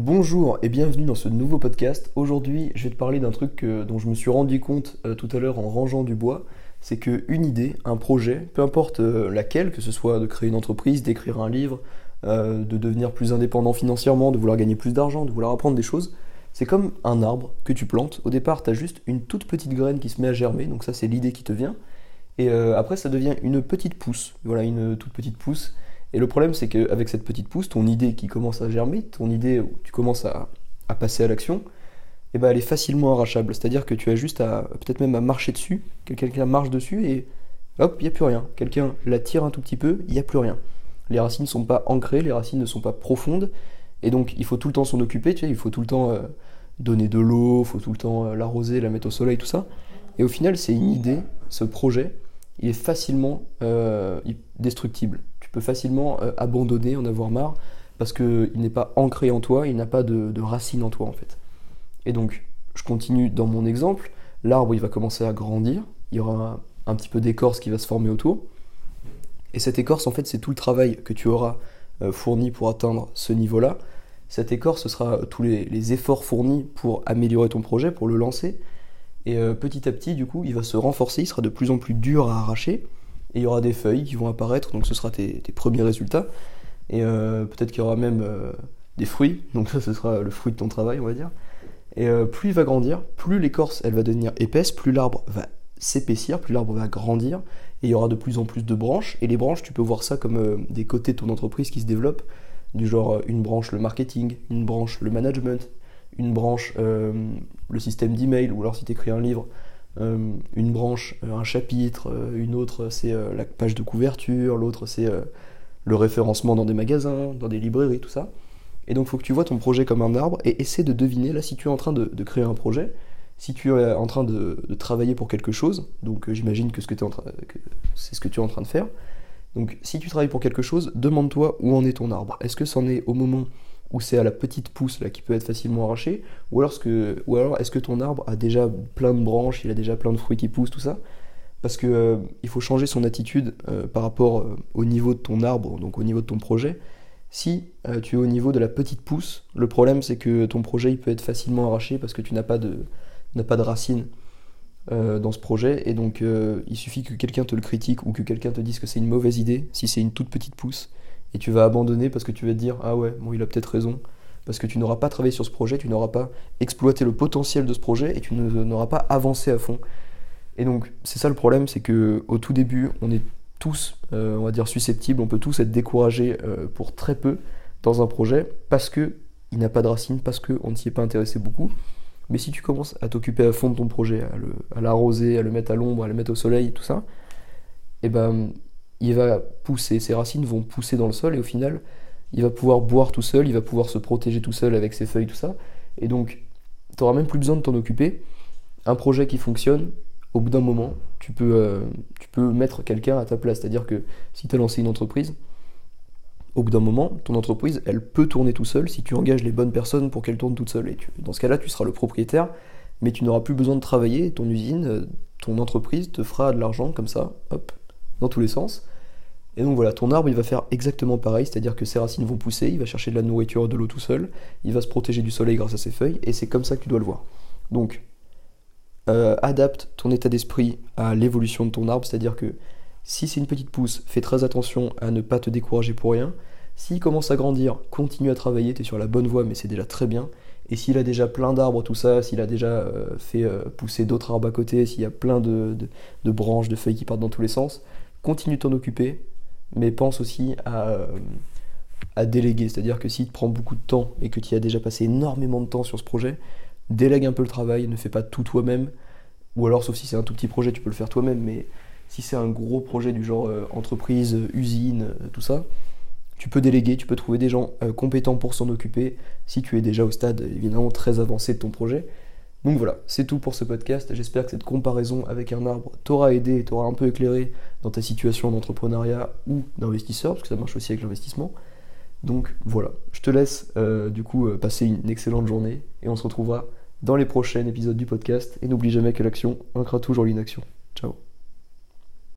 Bonjour et bienvenue dans ce nouveau podcast. Aujourd'hui, je vais te parler d'un truc dont je me suis rendu compte euh, tout à l'heure en rangeant du bois. C'est qu'une idée, un projet, peu importe euh, laquelle, que ce soit de créer une entreprise, d'écrire un livre, euh, de devenir plus indépendant financièrement, de vouloir gagner plus d'argent, de vouloir apprendre des choses, c'est comme un arbre que tu plantes. Au départ, tu as juste une toute petite graine qui se met à germer, donc ça c'est l'idée qui te vient. Et après, ça devient une petite pousse. Voilà, une toute petite pousse et le problème, c'est qu'avec cette petite pousse, ton idée qui commence à germer, ton idée où tu commences à, passer à l'action, eh ben, elle est facilement arrachable. C'est-à-dire que tu as juste à, peut-être même à marcher dessus, que quelqu'un marche dessus et hop, il n'y a plus rien. Quelqu'un la tire un tout petit peu, il n'y a plus rien. Les racines ne sont pas ancrées, les racines ne sont pas profondes, et donc il faut tout le temps s'en occuper, il faut tout le temps euh, donner de l'eau, il faut tout le temps euh, l'arroser, la mettre au soleil, tout ça. Et au final, c'est une idée, ce projet, il est facilement euh, destructible tu peux facilement euh, abandonner, en avoir marre, parce qu'il n'est pas ancré en toi, il n'a pas de, racines en toi en fait. Et donc, je continue dans mon exemple, l'arbre il va commencer à grandir, il y aura un, petit peu d'écorce qui va se former autour, et cette écorce en fait c'est tout le travail que tu auras euh, fourni pour atteindre ce niveau-là. Cette écorce ce sera tous les, efforts fournis pour améliorer ton projet, pour le lancer, et euh, petit à petit du coup il va se renforcer, il sera de plus en plus dur à arracher, et il y aura des feuilles qui vont apparaître, donc ce sera tes, premiers résultats. Et euh, peut-être qu'il y aura même euh, des fruits, donc ça ce sera le fruit de ton travail, on va dire. Et euh, plus il va grandir, plus l'écorce elle va devenir épaisse, plus l'arbre va s'épaissir, plus l'arbre va grandir, et il y aura de plus en plus de branches. Et les branches, tu peux voir ça comme des côtés de ton entreprise qui se développent, du genre une branche le marketing, une branche le management, une branche le système d'email, ou alors si tu écris un livre, une branche, euh, un chapitre, euh, une autre c'est la page de couverture, l'autre c'est le référencement dans des magasins, dans des librairies, tout ça. Et donc il faut que tu vois ton projet comme un arbre et essaie de deviner, là si tu es en train de, créer un projet, si tu es en train de, travailler pour quelque chose, donc j'imagine que, ce c'est ce que tu es en train de faire, donc si tu travailles pour quelque chose, demande-toi où en est ton arbre. Est-ce que c'en est au moment ou c'est à la petite pousse là qui peut être facilement arrachée, ou alors, est-ce que ton arbre a déjà plein de branches, il a déjà plein de fruits qui poussent, tout ça? Parce que euh, il faut changer son attitude euh, par rapport euh, au niveau de ton arbre, donc au niveau de ton projet. Si tu es au niveau de la petite pousse, le problème c'est que ton projet il peut être facilement arraché parce que tu n'as pas de, n'as pas de racines dans ce projet, et donc il suffit que quelqu'un te le critique ou que quelqu'un te dise que c'est une mauvaise idée, si c'est une toute petite pousse, et tu vas abandonner parce que tu vas te dire ah ouais bon il a peut-être raison parce que tu n'auras pas travaillé sur ce projet, tu n'auras pas exploité le potentiel de ce projet et tu n'auras pas avancé à fond. Et donc c'est ça le problème, c'est que au tout début on est tous euh, on va dire susceptibles, on peut tous être découragés euh, pour très peu dans un projet parce que il n'a pas de racines, parce qu'on ne s'y est pas intéressé beaucoup. Mais si tu commences à t'occuper à fond de ton projet, à l'arroser, à le mettre à l'ombre, à le mettre au soleil, tout ça, et eh ben il va pousser, ses racines vont pousser dans le sol et au final, il va pouvoir boire tout seul, il va pouvoir se protéger tout seul avec ses feuilles, tout ça. Et donc, tu n'auras même plus besoin de t'en occuper. Un projet qui fonctionne, au bout d'un moment, tu peux, euh, mettre quelqu'un à ta place. C'est-à-dire que si tu as lancé une entreprise, au bout d'un moment, ton entreprise, elle peut tourner tout seul si tu engages les bonnes personnes pour qu'elle tourne toute seule. Et dans ce cas-là, tu seras le propriétaire, mais tu n'auras plus besoin de travailler. Ton usine, euh, ton entreprise te fera de l'argent comme ça, hop, dans tous les sens. Et donc voilà, ton arbre il va faire exactement pareil, c'est-à-dire que ses racines vont pousser, il va chercher de la nourriture et de l'eau tout seul, il va se protéger du soleil grâce à ses feuilles, et c'est comme ça que tu dois le voir. Donc, euh, adapte ton état d'esprit à l'évolution de ton arbre, c'est-à-dire que si c'est une petite pousse, fais très attention à ne pas te décourager pour rien. S'il commence à grandir, continue à travailler, tu es sur la bonne voie, mais c'est déjà très bien. Et s'il a déjà plein d'arbres, tout ça, s'il a déjà euh, fait euh, pousser d'autres arbres à côté, s'il y a plein de, branches, de feuilles qui partent dans tous les sens, continue de t'en occuper, mais pense aussi à, euh, à déléguer. C'est-à-dire que s'il te prend beaucoup de temps et que tu as déjà passé énormément de temps sur ce projet, délègue un peu le travail, ne fais pas tout toi-même. Ou alors, sauf si c'est un tout petit projet, tu peux le faire toi-même, mais si c'est un gros projet du genre entreprise, usine, tout ça, tu peux déléguer, tu peux trouver des gens euh, compétents pour s'en occuper si tu es déjà au stade évidemment très avancé de ton projet. Donc voilà, c'est tout pour ce podcast. J'espère que cette comparaison avec un arbre t'aura aidé et t'aura un peu éclairé dans ta situation d'entrepreneuriat ou d'investisseur, parce que ça marche aussi avec l'investissement. Donc voilà, je te laisse euh, du coup euh, passer une excellente journée et on se retrouvera dans les prochains épisodes du podcast. Et n'oublie jamais que l'action vaincra toujours l'inaction.